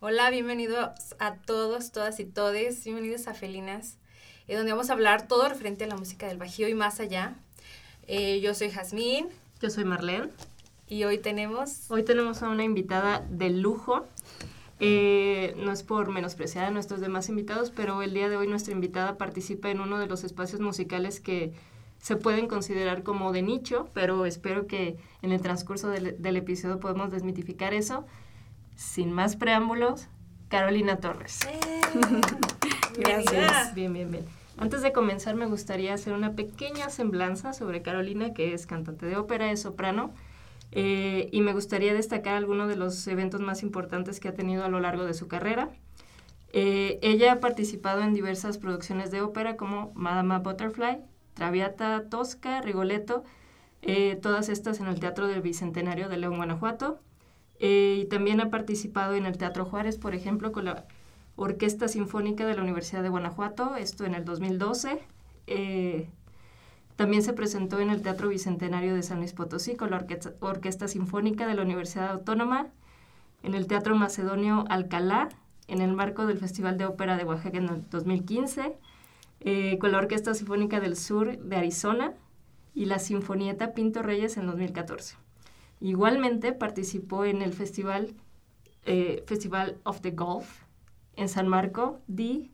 Hola, bienvenidos a todos, todas y todes, bienvenidos a Felinas, eh, donde vamos a hablar todo referente a la música del Bajío y más allá. Eh, yo soy Jazmín. Yo soy Marlene. Y hoy tenemos... Hoy tenemos a una invitada de lujo. Eh, no es por menospreciar a nuestros demás invitados, pero el día de hoy nuestra invitada participa en uno de los espacios musicales que se pueden considerar como de nicho, pero espero que en el transcurso del, del episodio podamos desmitificar eso sin más preámbulos, Carolina Torres. ¡Eh! Gracias. Bien, bien, bien. Antes de comenzar, me gustaría hacer una pequeña semblanza sobre Carolina, que es cantante de ópera, es soprano, eh, y me gustaría destacar algunos de los eventos más importantes que ha tenido a lo largo de su carrera. Eh, ella ha participado en diversas producciones de ópera como Madama Butterfly, Traviata Tosca, Rigoletto, todas estas en el Teatro del Bicentenario de León, Guanajuato, eh, y también ha participado en el Teatro Juárez, por ejemplo, con la Orquesta Sinfónica de la Universidad de Guanajuato, esto en el 2012. Eh, también se presentó en el Teatro Bicentenario de San Luis Potosí con la Orquesta, Sinfónica de la Universidad Autónoma, en el Teatro Macedonio Alcalá, en el marco del Festival de Ópera de Oaxaca en el 2015, eh, con la Orquesta Sinfónica del Sur de Arizona y la Sinfonieta Pinto Reyes en 2014. Igualmente participó en el festival, eh, Festival of the Golf en San Marco di,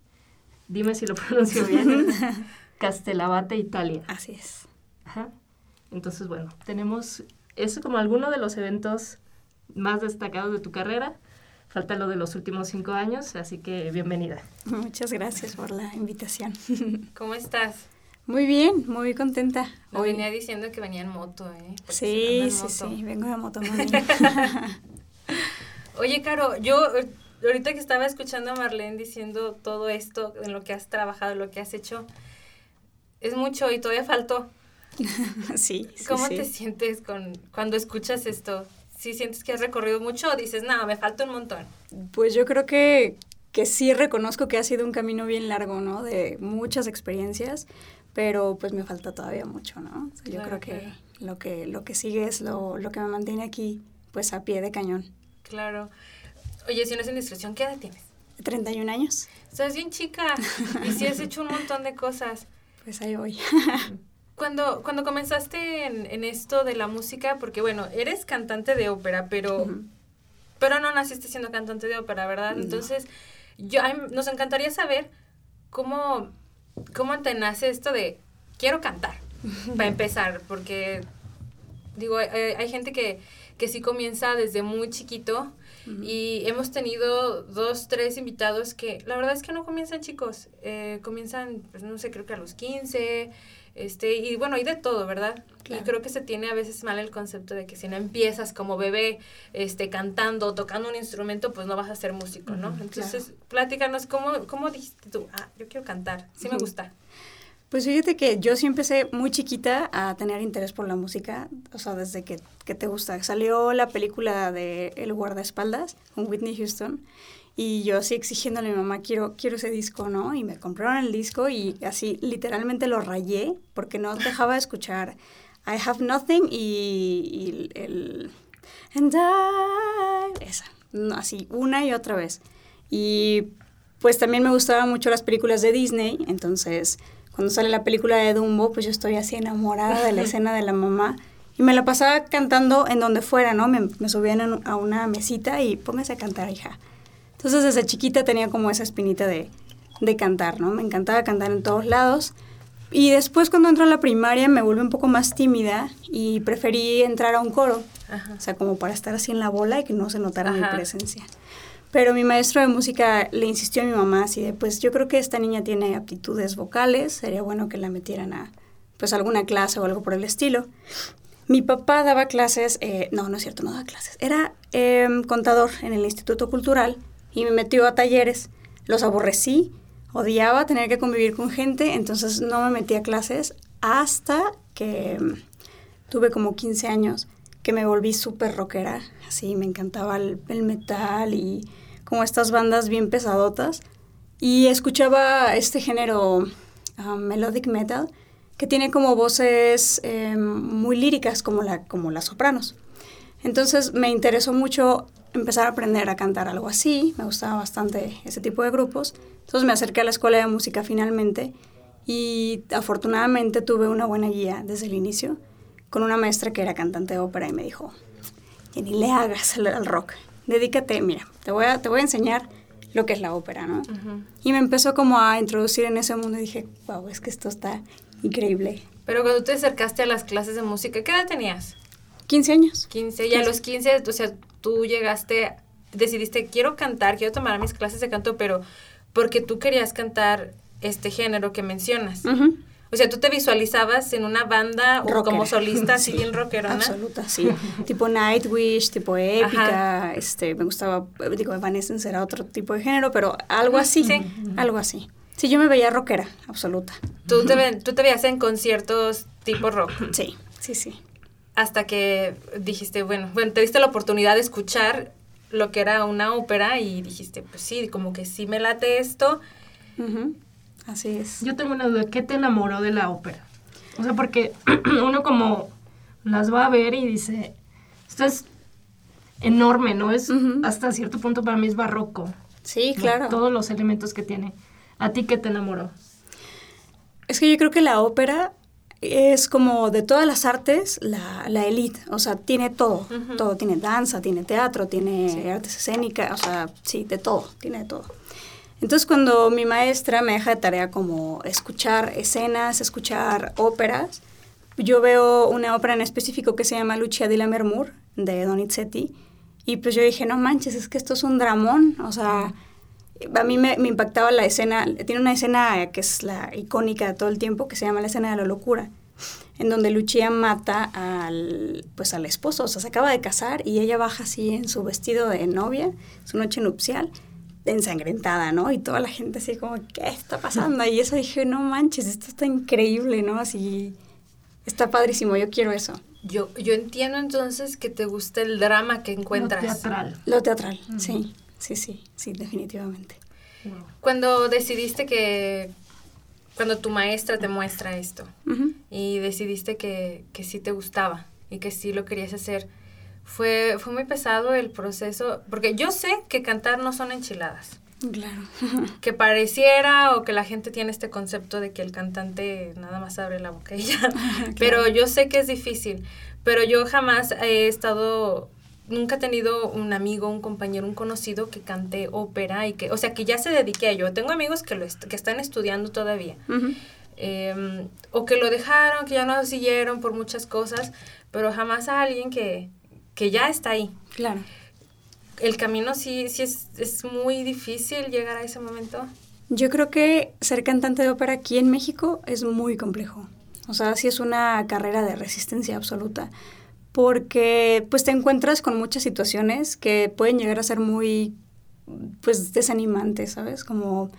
dime si lo pronuncio bien, Castellabate, Italia. Así es. Ajá. Entonces, bueno, tenemos eso como alguno de los eventos más destacados de tu carrera. Falta lo de los últimos cinco años, así que bienvenida. Muchas gracias por la invitación. ¿Cómo estás? Muy bien, muy contenta. Me venía diciendo que venía en moto, ¿eh? sí, sí, sí, vengo de moto. Oye, Caro, yo ahorita que estaba escuchando a Marlene diciendo todo esto, en lo que has trabajado, lo que has hecho, es mucho y todavía faltó. sí, sí. ¿Cómo te sientes con, cuando escuchas esto? ¿Sí sientes que has recorrido mucho o dices, no, me falta un montón? Pues yo creo que, que sí reconozco que ha sido un camino bien largo, ¿no? De muchas experiencias, pero pues me falta todavía mucho, ¿no? yo creo que lo que lo que sigue es lo, lo, que me mantiene aquí, pues a pie de cañón. Claro. Oye, si no es indiscreción, ¿qué edad tienes? 31 años. Estás bien chica y sí has hecho un montón de cosas. Pues ahí voy. cuando, cuando comenzaste en, en, esto de la música, porque bueno, eres cantante de ópera, pero, pero no naciste siendo cantante de ópera, ¿verdad? Entonces, yo, nos encantaría saber cómo ¿cómo te nace esto de quiero cantar? Para empezar, porque digo, hay, gente que, que sí comienza desde muy chiquito y hemos tenido dos, tres invitados que la verdad es que no comienzan chicos, eh, comienzan, pues no sé, creo que a los 15, este, y bueno, hay de todo, ¿verdad? Y creo que se tiene a veces mal el concepto de que si no empiezas como bebé, este, cantando, tocando un instrumento, pues no vas a ser músico, ¿no? Entonces, platícanos, ¿cómo, ¿cómo dijiste tú? Ah, yo quiero cantar, sí me gusta. Pues fíjate que yo sí empecé muy chiquita a tener interés por la música, o sea, desde que, que te gusta. Salió la película de El guardaespaldas con Whitney Houston y yo así exigiéndole a mi mamá, quiero, quiero ese disco, ¿no? Y me compraron el disco y así literalmente lo rayé porque no dejaba de escuchar I Have Nothing y, el... And I... Esa, así, una y otra vez. Y pues también me gustaban mucho las películas de Disney, entonces cuando sale la película de Dumbo, pues yo estoy así enamorada de la escena de la mamá. Y me la pasaba cantando en donde fuera, ¿no? Me, me subían a una mesita y póngase a cantar, hija. Entonces desde chiquita tenía como esa espinita de, de cantar, ¿no? Me encantaba cantar en todos lados. Y después cuando entró a la primaria me volví un poco más tímida y preferí entrar a un coro. O sea, como para estar así en la bola y que no se notara mi presencia. Pero mi maestro de música le insistió a mi mamá así de, pues yo creo que esta niña tiene aptitudes vocales, sería bueno que la metieran a pues alguna clase o algo por el estilo. Mi papá daba clases, eh, no, no es cierto, no daba clases, era em, contador en el Instituto Cultural y me metió a talleres. Los aborrecí, odiaba tener que convivir con gente, entonces no me metí a clases hasta que mm, tuve como 15 años, que me volví súper rockera, así me encantaba el, metal y como estas bandas bien pesadotas. Y escuchaba este género ah, melodic metal, que tiene como voces em, muy líricas como, la, como las sopranos. Entonces me interesó mucho empezar a aprender a cantar algo así, me gustaba bastante ese tipo de grupos. Entonces me acerqué a la escuela de música finalmente y afortunadamente tuve una buena guía desde el inicio con una maestra que era cantante de ópera y me dijo, ni le hagas al, rock, dedícate, mira, te voy, a, te voy a enseñar lo que es la ópera, ¿no? Y me empezó como a introducir en ese mundo y dije, wow, es que esto está increíble. Pero cuando te acercaste a las clases de música, ¿qué edad tenías? 15 años. 15, y a los 15, o sea, tú llegaste, decidiste, quiero cantar, quiero tomar mis clases de canto, pero porque tú querías cantar este género que mencionas. O sea, tú te visualizabas en una banda o como solista, así bien rockerona. Absoluta, sí. tipo Nightwish, tipo épica, este, me gustaba, digo, Evanescence era otro tipo de género, pero algo así, sí. algo así. Sí, yo me veía rockera, absoluta. ¿Tú te, ¿Tú te veías en conciertos tipo rock? Sí, sí, sí hasta que dijiste, bueno, bueno, te diste la oportunidad de escuchar lo que era una ópera y dijiste, pues sí, como que sí me late esto. Así es. Yo tengo una duda, ¿qué te enamoró de la ópera? O sea, porque uno como las va a ver y dice, esto es enorme, ¿no? Es hasta cierto punto para mí es barroco. Sí, claro. Todos los elementos que tiene. ¿A ti qué te enamoró? Es que yo creo que la ópera es como de todas las artes la, la elite, o sea, tiene todo, todo, tiene danza, tiene teatro, tiene artes escénicas, o sea, sí, de todo, tiene de todo. Entonces cuando mi maestra me deja de tarea como escuchar escenas, escuchar óperas, yo veo una ópera en específico que se llama Lucia di la Mermur de Donizetti y pues yo dije, no manches, es que esto es un dramón, o sea, a mí me, impactaba la escena, tiene una escena que es la icónica de todo el tiempo, que se llama la escena de la locura, en donde Lucia mata al, pues al esposo, o sea, se acaba de casar y ella baja así en su vestido de novia, su noche nupcial, ensangrentada, ¿no? Y toda la gente así como, ¿qué está pasando? Y eso dije, no manches, esto está increíble, ¿no? Así, está padrísimo, yo quiero eso. Yo, yo entiendo entonces que te gusta el drama que encuentras. Lo teatral. Lo teatral, sí sí, sí, sí, definitivamente. Cuando decidiste que, cuando tu maestra te muestra esto y decidiste que, que sí te gustaba y que sí lo querías hacer, fue, fue muy pesado el proceso, porque yo sé que cantar no son enchiladas. Claro. que pareciera o que la gente tiene este concepto de que el cantante nada más abre la boca y ya. Pero yo sé que es difícil. Pero yo jamás he estado nunca he tenido un amigo, un compañero, un conocido que cante ópera y que, o sea, que ya se dedique a ello. Tengo amigos que, lo que están estudiando todavía. Em, o que lo dejaron, que ya no siguieron por muchas cosas, pero jamás a alguien que, que ya está ahí. Claro. El camino sí, sí es, es muy difícil llegar a ese momento. Yo creo que ser cantante de ópera aquí en México es muy complejo. O sea, sí es una carrera de resistencia absoluta porque pues te encuentras con muchas situaciones que pueden llegar a ser muy pues desanimantes, ¿sabes? Como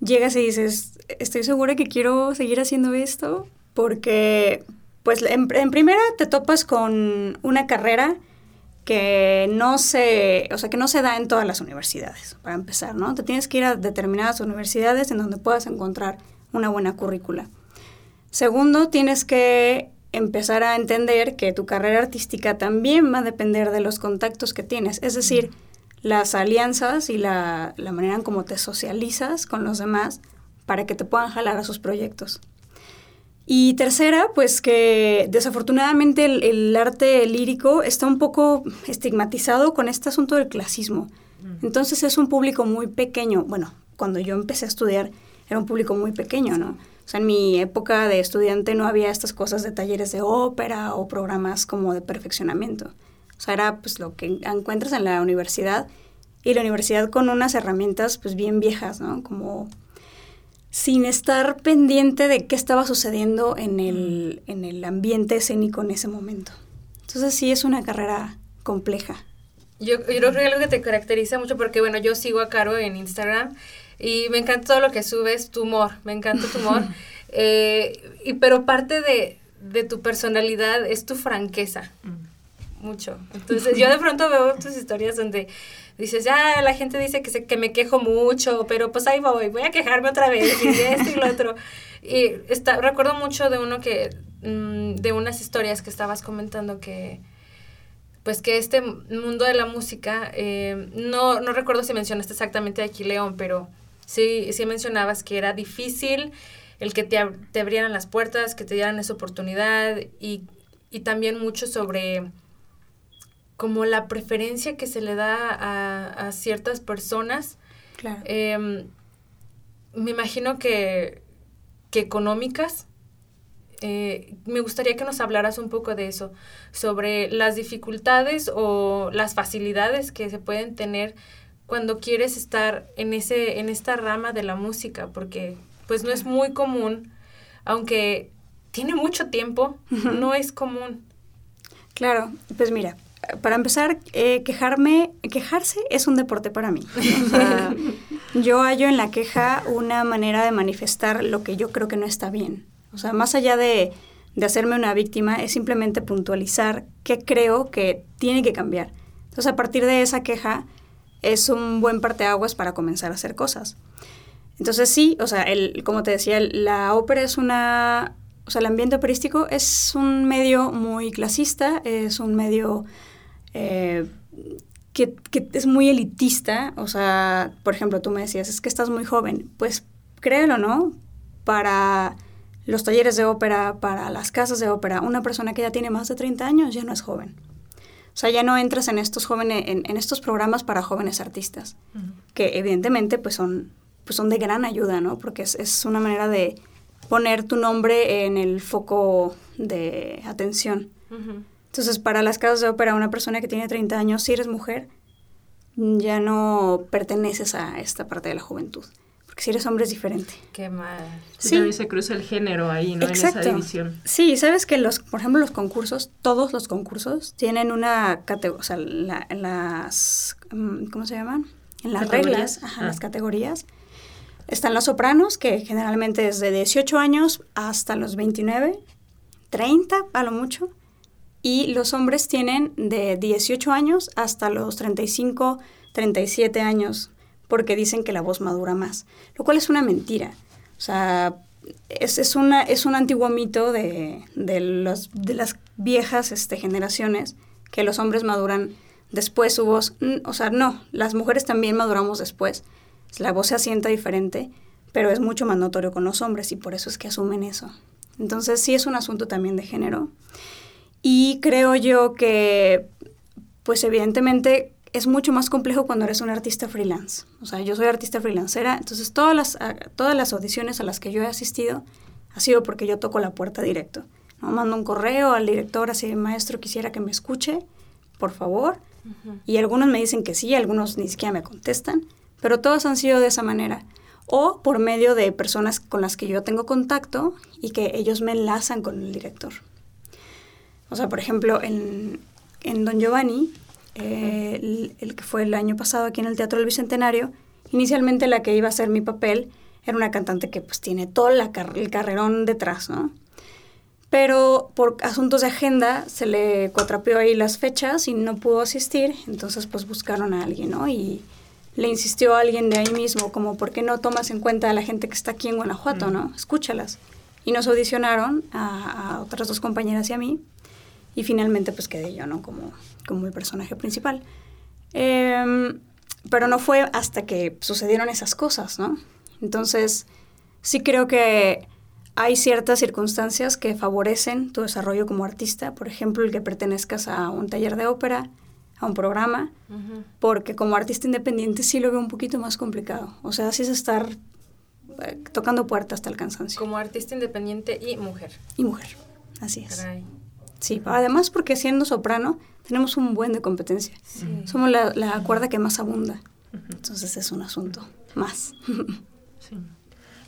llegas y dices, estoy segura que quiero seguir haciendo esto porque pues en, primera te topas con una carrera que no se, o sea, que no se da en todas las universidades, para empezar, ¿no? Te tienes que ir a determinadas universidades en donde puedas encontrar una buena currícula. Segundo, tienes que empezar a entender que tu carrera artística también va a depender de los contactos que tienes, es decir, las alianzas y la, manera en cómo te socializas con los demás para que te puedan jalar a sus proyectos. Y tercera, pues que desafortunadamente el, arte lírico está un poco estigmatizado con este asunto del clasismo. Entonces es un público muy pequeño. Bueno, cuando yo empecé a estudiar era un público muy pequeño, ¿no? O sea, en mi época de estudiante no había estas cosas de talleres de ópera o programas como de perfeccionamiento. O sea, era pues lo que encuentras en la universidad y la universidad con unas herramientas pues bien viejas, ¿no? Como sin estar pendiente de qué estaba sucediendo en el, en el ambiente escénico en ese momento. Entonces sí es una carrera compleja. Yo, yo creo que algo que te caracteriza mucho, porque bueno, yo sigo a Caro en Instagram y me encanta todo lo que subes, tu humor, me encanta tu humor. Eh, y, pero parte de, de, tu personalidad es tu franqueza. Mm. Mucho. Entonces yo de pronto veo tus historias donde dices, ya la gente dice que, se, que me quejo mucho, pero pues ahí voy, voy a quejarme otra vez y esto y lo otro. Y está, recuerdo mucho de uno que, mm, de unas historias que estabas comentando que pues que este mundo de la música, eh, no, no recuerdo si mencionaste exactamente aquí León, pero sí, sí mencionabas que era difícil el que te, te abrieran las puertas, que te dieran esa oportunidad y, y también mucho sobre como la preferencia que se le da a, a ciertas personas. Claro. Em, me imagino que, que económicas. Eh, me gustaría que nos hablaras un poco de eso, sobre las dificultades o las facilidades que se pueden tener cuando quieres estar en ese en esta rama de la música, porque pues no es muy común, aunque tiene mucho tiempo, no es común. Claro, pues mira, para empezar, eh, quejarme, quejarse es un deporte para mí. O sea, yo hallo en la queja una manera de manifestar lo que yo creo que no está bien. O sea, más allá de, de hacerme una víctima, es simplemente puntualizar qué creo que tiene que cambiar. Entonces, a partir de esa queja, es un buen parteaguas para comenzar a hacer cosas. Entonces, sí, o sea, el, como te decía, la ópera es una... O sea, el ambiente operístico es un medio muy clasista, es un medio eh, que, que, es muy elitista. O sea, por ejemplo, tú me decías, es que estás muy joven. Pues créelo, ¿no? Para los talleres de ópera, para las casas de ópera, una persona que ya tiene más de 30 años ya no es joven. O sea, ya no entras en estos jóvenes, en, en estos programas para jóvenes artistas, uh -huh. que evidentemente pues son, pues son de gran ayuda, ¿no? Porque es, es, una manera de poner tu nombre en el foco de atención. Uh -huh. Entonces, para las casas de ópera, una persona que tiene 30 años, si eres mujer, ya no perteneces a esta parte de la juventud. Porque si eres hombre es diferente. Qué mal. Sí, sí. se cruza el género ahí, ¿no? Exacto. En esa división. Sí, sabes que los, por ejemplo, los concursos, todos los concursos tienen una categoría, o sea, la, en las, mm, ¿cómo se llaman? En las reglas, ajá, ah. las categorías. Están los sopranos, que generalmente es de 18 años hasta los 29, 30 a lo mucho. Y los hombres tienen de 18 años hasta los 35, 37 años porque dicen que la voz madura más, lo cual es una mentira. O sea, es, es, una, es un antiguo mito de, de, los, de las viejas este, generaciones que los hombres maduran después su voz. O sea, no, las mujeres también maduramos después. La voz se asienta diferente, pero es mucho más notorio con los hombres y por eso es que asumen eso. Entonces sí es un asunto también de género. Y creo yo que, pues evidentemente es mucho más complejo cuando eres un artista freelance. O sea, yo soy artista freelancera, entonces todas las, todas las audiciones a las que yo he asistido ha sido porque yo toco la puerta directo. ¿no? Mando un correo al director, así, maestro, quisiera que me escuche, por favor. Uh -huh. Y algunos me dicen que sí, algunos ni siquiera me contestan, pero todos han sido de esa manera. O por medio de personas con las que yo tengo contacto y que ellos me enlazan con el director. O sea, por ejemplo, en, en Don Giovanni, eh, el, el, que fue el año pasado aquí en el Teatro del Bicentenario, inicialmente la que iba a ser mi papel era una cantante que pues tiene todo la car el carrerón detrás, ¿no? Pero por asuntos de agenda se le cuatrapeó ahí las fechas y no pudo asistir, entonces pues buscaron a alguien, ¿no? Y le insistió a alguien de ahí mismo, como, ¿por qué no tomas en cuenta a la gente que está aquí en Guanajuato, mm. ¿no? Escúchalas. Y nos audicionaron a, a otras dos compañeras y a mí, y finalmente pues quedé yo, ¿no? Como, como el personaje principal. Eh, pero no fue hasta que sucedieron esas cosas, ¿no? Entonces, sí creo que hay ciertas circunstancias que favorecen tu desarrollo como artista, por ejemplo, el que pertenezcas a un taller de ópera, a un programa, uh -huh. porque como artista independiente sí lo veo un poquito más complicado. O sea, sí es estar eh, tocando puertas hasta el cansancio. Como artista independiente y mujer. Y mujer, así es. Caray. Sí, además porque siendo soprano tenemos un buen de competencia. Sí. Somos la, la, cuerda que más abunda. Uh -huh. Entonces es un asunto más. sí.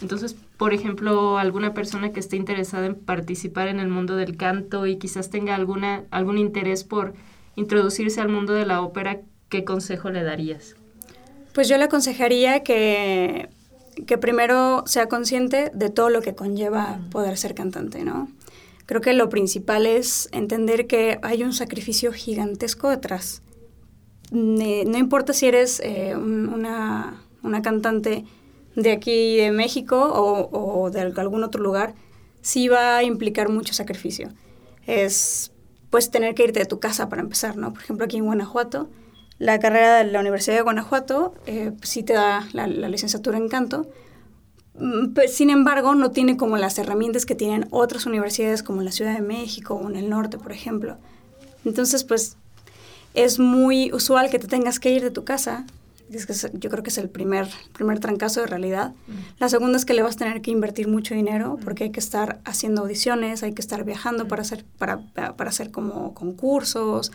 Entonces, por ejemplo, alguna persona que esté interesada en participar en el mundo del canto y quizás tenga alguna, algún interés por introducirse al mundo de la ópera, ¿qué consejo le darías? Pues yo le aconsejaría que, que primero sea consciente de todo lo que conlleva poder ser cantante, ¿no? Creo que lo principal es entender que hay un sacrificio gigantesco detrás. No importa si eres eh, una, una, cantante de aquí de México o, o, de algún otro lugar, sí va a implicar mucho sacrificio. Es pues tener que irte de tu casa para empezar, ¿no? Por ejemplo, aquí en Guanajuato, la carrera de la Universidad de Guanajuato eh, sí te da la, licenciatura en canto, sin embargo, no tiene como las herramientas que tienen otras universidades como en la Ciudad de México o en el norte, por ejemplo. Entonces, pues es muy usual que te tengas que ir de tu casa. Es que yo creo que es el primer, primer trancazo de realidad. La segunda es que le vas a tener que invertir mucho dinero porque hay que estar haciendo audiciones, hay que estar viajando para hacer, para, para hacer como concursos,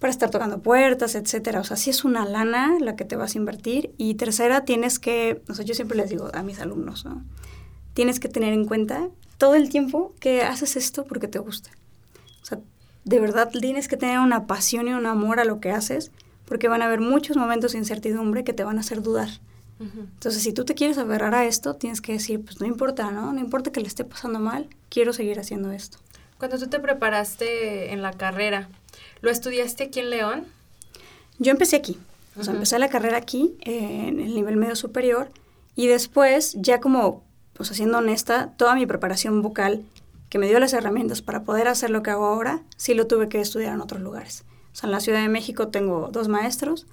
para estar tocando puertas, etcétera. O sea, sí es una lana la que te vas a invertir. Y tercera, tienes que, o sea, yo siempre les digo a mis alumnos, ¿no? Tienes que tener en cuenta todo el tiempo que haces esto porque te gusta. O sea, de verdad tienes que tener una pasión y un amor a lo que haces, porque van a haber muchos momentos de incertidumbre que te van a hacer dudar. Entonces, si tú te quieres aferrar a esto, tienes que decir, pues no importa, ¿no? No importa que le esté pasando mal, quiero seguir haciendo esto. Cuando tú te preparaste en la carrera, ¿Lo estudiaste aquí en León? Yo empecé aquí. O sea, empecé la carrera aquí, en el nivel medio superior, y después, ya como, pues siendo honesta, toda mi preparación vocal, que me dio las herramientas para poder hacer lo que hago ahora, sí lo tuve que estudiar en otros lugares. O sea, en la Ciudad de México tengo dos maestros,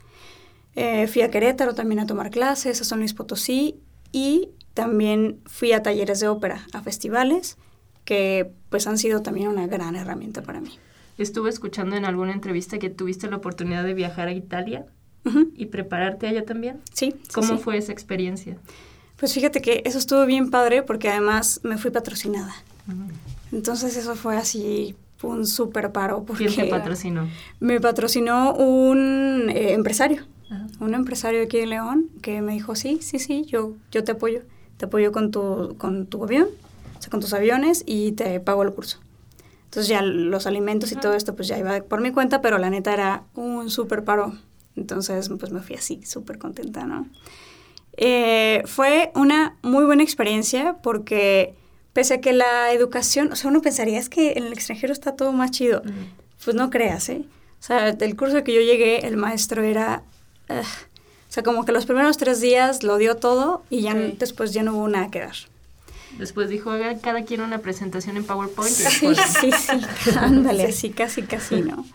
eh, fui a Querétaro también a tomar clases, a San Luis Potosí, y también fui a talleres de ópera, a festivales, que pues han sido también una gran herramienta para mí. Estuve escuchando en alguna entrevista que tuviste la oportunidad de viajar a Italia y prepararte allá también. Sí. ¿Cómo fue esa experiencia? Pues fíjate que eso estuvo bien padre porque además me fui patrocinada. Entonces eso fue así un súper paro. Porque ¿Quién te patrocinó? Me patrocinó un eh, empresario, un empresario aquí de León que me dijo, sí, sí, sí, yo, yo te apoyo. Te apoyo con tu, con tu avión, sea, con tus aviones y te pago el curso. Entonces ya los alimentos y todo esto pues ya iba por mi cuenta, pero la neta era un súper paro. Entonces pues me fui así, súper contenta, ¿no? Eh, fue una muy buena experiencia porque pese a que la educación, o sea, uno pensaría es que en el extranjero está todo más chido. Pues no creas, ¿eh? O sea, del curso que yo llegué, el maestro era... o sea, como que los primeros tres días lo dio todo y ya después ya no hubo nada que dar. Después dijo, haga cada quien una presentación en PowerPoint. Sí, sí, sí, ándale, así casi, casi, ¿no?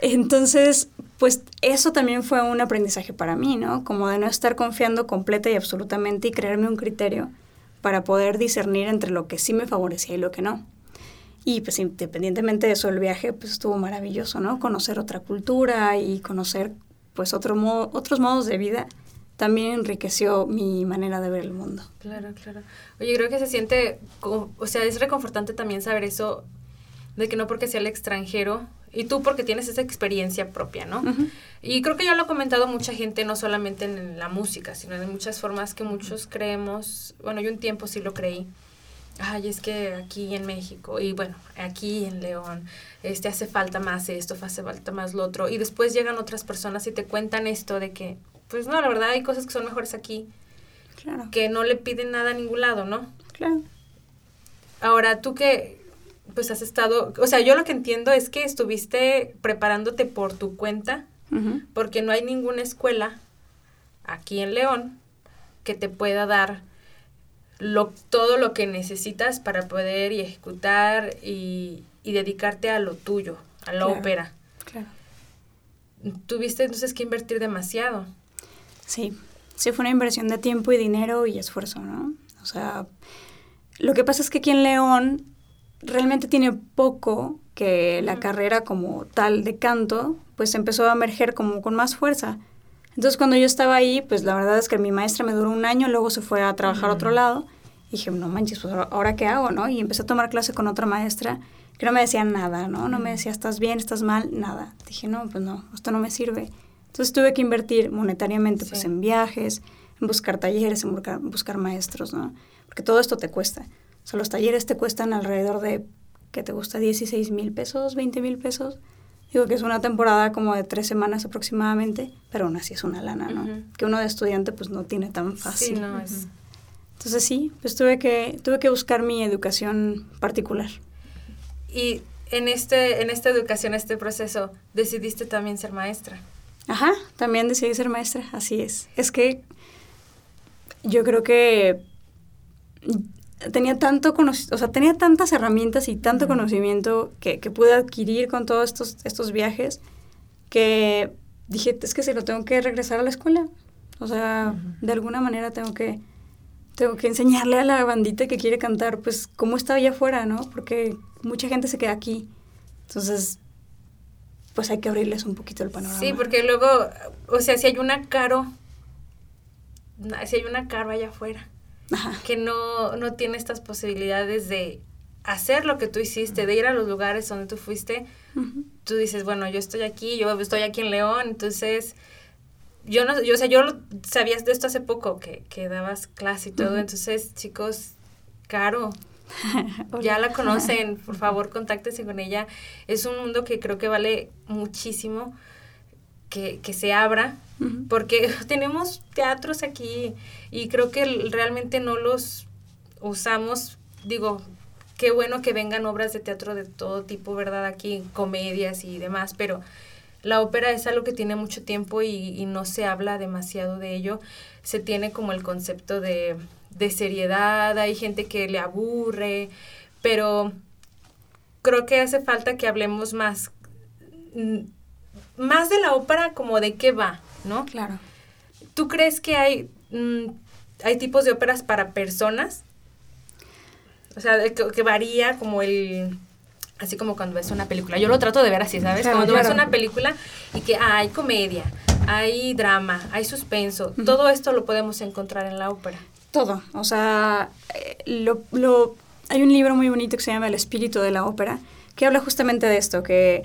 Entonces, pues eso también fue un aprendizaje para mí, ¿no? Como de no estar confiando completa y absolutamente y creerme un criterio para poder discernir entre lo que sí me favorecía y lo que no. Y pues independientemente de eso, el viaje pues estuvo maravilloso, ¿no? Conocer otra cultura y conocer pues otro otros modos de vida también enriqueció mi manera de ver el mundo. Claro, claro. Oye, creo que se siente, o sea, es reconfortante también saber eso, de que no porque sea el extranjero, y tú porque tienes esa experiencia propia, ¿no? Y creo que ya lo ha comentado mucha gente, no solamente en la música, sino en muchas formas que muchos creemos, bueno, yo un tiempo sí lo creí, ay, es que aquí en México, y bueno, aquí en León, este hace falta más esto, hace falta más lo otro, y después llegan otras personas y te cuentan esto de que, pues no, la verdad hay cosas que son mejores aquí. Claro. Que no le piden nada a ningún lado, ¿no? Claro. Ahora, tú que pues has estado, o sea, yo lo que entiendo es que estuviste preparándote por tu cuenta, porque no hay ninguna escuela aquí en León que te pueda dar lo, todo lo que necesitas para poder y ejecutar y, dedicarte a lo tuyo, a la ópera. Claro. Tuviste entonces que invertir demasiado. Sí, sí fue una inversión de tiempo y dinero y esfuerzo, ¿no? O sea, lo que pasa es que aquí en León realmente tiene poco que la carrera como tal de canto, pues empezó a emerger como con más fuerza. Entonces cuando yo estaba ahí, pues la verdad es que mi maestra me duró un año, luego se fue a trabajar a otro lado. Y dije, no manches, pues ahora qué hago, ¿no? Y empecé a tomar clase con otra maestra que no me decía nada, ¿no? No me decía, estás bien, estás mal, nada. Dije, no, pues no, esto no me sirve. Entonces tuve que invertir monetariamente pues, en viajes, en buscar talleres, en buscar, maestros, ¿no? Porque todo esto te cuesta. O sea, los talleres te cuestan alrededor de, ¿qué te gusta? 16 mil pesos, 20 mil pesos. Digo que es una temporada como de tres semanas aproximadamente, pero aún así es una lana, ¿no? Que uno de estudiante pues no tiene tan fácil. Sí, no es. Entonces sí, pues tuve que, tuve que buscar mi educación particular. Y en, este, en esta educación, este proceso, decidiste también ser maestra. Ajá, también decidí ser maestra, así es. Es que yo creo que tenía tanto o sea, tenía tantas herramientas y tanto conocimiento que, que, pude adquirir con todos estos, estos viajes que dije, es que se lo tengo que regresar a la escuela. O sea, de alguna manera tengo que, tengo que enseñarle a la bandita que quiere cantar, pues, cómo está allá afuera, ¿no? Porque mucha gente se queda aquí. Entonces, pues hay que abrirles un poquito el panorama. Sí, porque luego, o sea, si hay una caro, si hay una caro allá afuera, que no, no tiene estas posibilidades de hacer lo que tú hiciste, de ir a los lugares donde tú fuiste, tú dices, bueno, yo estoy aquí, yo estoy aquí en León, entonces yo no, yo, o sea, yo sabías de esto hace poco, que, que dabas clase y todo, entonces, chicos, Caro, ya la conocen, por favor, contáctense con ella. Es un mundo que creo que vale muchísimo que, que se abra, porque tenemos teatros aquí y creo que realmente no los usamos, digo, qué bueno que vengan obras de teatro de todo tipo, ¿verdad? Aquí, comedias y demás, pero la ópera es algo que tiene mucho tiempo y, no se habla demasiado de ello. Se tiene como el concepto de, de seriedad, hay gente que le aburre, pero creo que hace falta que hablemos más, mm, más de la ópera como de qué va, ¿no? Claro. ¿Tú crees que hay, mm, hay tipos de óperas para personas? O sea, que, varía como el así como cuando ves una película. Yo lo trato de ver así, ¿sabes? cuando ves una película y que hay comedia, hay drama, hay suspenso, todo esto lo podemos encontrar en la ópera. Todo, o sea, eh, lo, lo, hay un libro muy bonito que se llama El espíritu de la ópera, que habla justamente de esto, que,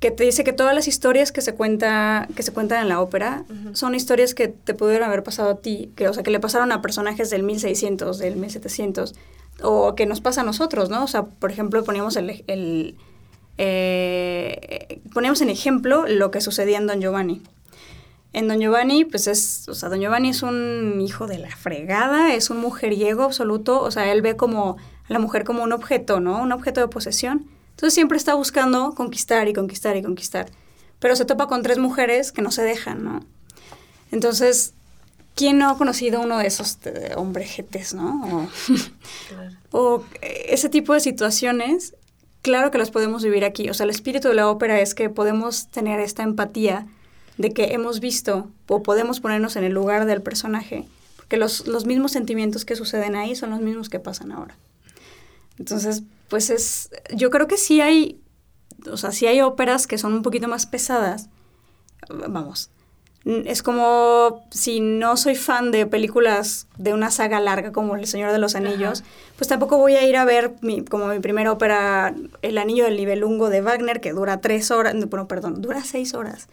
que te dice que todas las historias que se, cuenta, que se cuentan en la ópera son historias que te pudieron haber pasado a ti, que, o sea, que le pasaron a personajes del 1600, del 1700, o que nos pasa a nosotros, ¿no? O sea, por ejemplo, poníamos el, eh, poníamos en ejemplo lo que sucedía en Don Giovanni. En Don Giovanni, pues es, o sea, Don Giovanni es un hijo de la fregada, es un mujeriego absoluto, o sea, él ve como a la mujer como un objeto, ¿no? Un objeto de posesión. Entonces siempre está buscando conquistar y conquistar y conquistar. Pero se topa con tres mujeres que no se dejan, ¿no? Entonces, ¿quién no ha conocido uno de esos eh, hombrejetes, no? O, ese tipo de situaciones, claro que las podemos vivir aquí. O sea, el espíritu de la ópera es que podemos tener esta empatía de que hemos visto o podemos ponernos en el lugar del personaje, porque los, los mismos sentimientos que suceden ahí son los mismos que pasan ahora. Entonces, pues es, yo creo que sí hay, o sea, sí hay óperas que son un poquito más pesadas, vamos, es como si no soy fan de películas de una saga larga como El Señor de los Anillos, pues tampoco voy a ir a ver mi, como mi primera ópera, El Anillo del Nibelungo de Wagner, que dura tres horas, bueno, perdón, dura seis horas.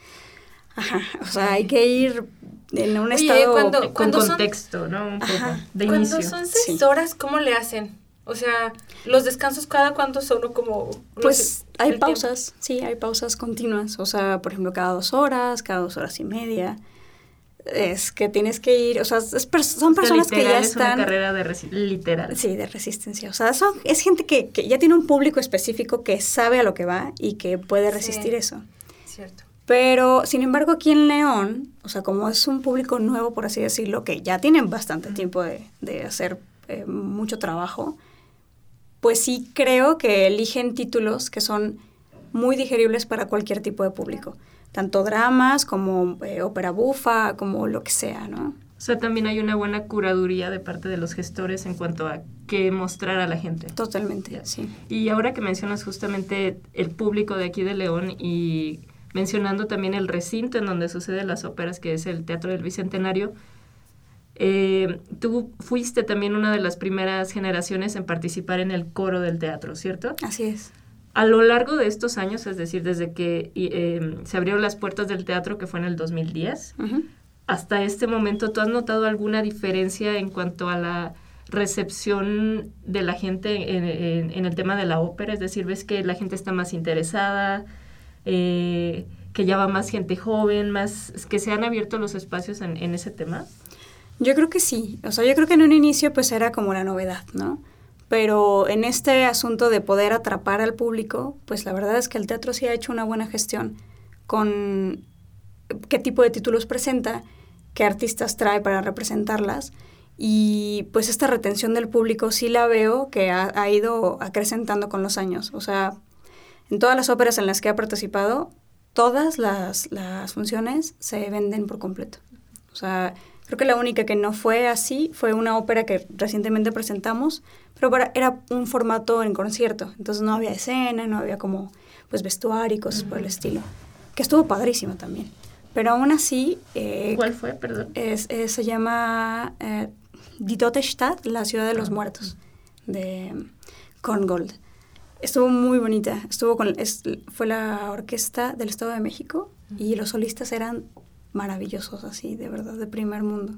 Ajá, o sea, hay que ir en un estado cuando, con contexto, ¿no? Un poco de cuando son seis horas, ¿cómo le hacen? O sea, los descansos cada cuánto son como... Pues hay pausas, sí, hay pausas continuas. O sea, por ejemplo, cada dos horas, cada dos horas y media. Es que tienes que ir, o sea, son personas que ya están... Es una carrera de literal. Sí, de resistencia. O sea, son, es gente que, que, ya tiene un público específico que sabe a lo que va y que puede resistir eso. Cierto. Pero, sin embargo, aquí en León, o sea, como es un público nuevo, por así decirlo, que ya tienen bastante tiempo de, de hacer eh, mucho trabajo, pues sí creo que eligen títulos que son muy digeribles para cualquier tipo de público, tanto dramas como eh, ópera bufa, como lo que sea, ¿no? O sea, también hay una buena curaduría de parte de los gestores en cuanto a qué mostrar a la gente. Totalmente, sí. Y ahora que mencionas justamente el público de aquí de León y mencionando también el recinto en donde suceden las óperas, que es el Teatro del Bicentenario, eh, tú fuiste también una de las primeras generaciones en participar en el coro del teatro, ¿cierto? Así es. A lo largo de estos años, es decir, desde que eh, se abrieron las puertas del teatro, que fue en el 2010, hasta este momento, ¿tú has notado alguna diferencia en cuanto a la recepción de la gente en, el tema de la ópera? Es decir, ¿ves que la gente está más interesada? Eh, que ya va más gente joven, más que se han abierto los espacios en, en ese tema? Yo creo que sí. O sea, yo creo que en un inicio pues era como la novedad, ¿no? Pero en este asunto de poder atrapar al público, pues la verdad es que el teatro sí ha hecho una buena gestión con qué tipo de títulos presenta, qué artistas trae para representarlas Y pues esta retención del público sí la veo que ha, ha ido acrecentando con los años. O sea, en todas las óperas en las que ha participado, todas las, las funciones se venden por completo. O sea, creo que la única que no fue así fue una ópera que recientemente presentamos, pero era un formato en concierto, entonces no había escena, no había como pues vestuario y cosas por el estilo, que estuvo padrísimo también. Pero aún así... Eh, ¿Cuál fue, perdón? Es, se llama eh, Die Tote Stadt, la ciudad de los ah. muertos, de Korngold. Estuvo muy bonita. Estuvo con, fue la orquesta del Estado de México y los solistas eran maravillosos, así, de verdad, de primer mundo.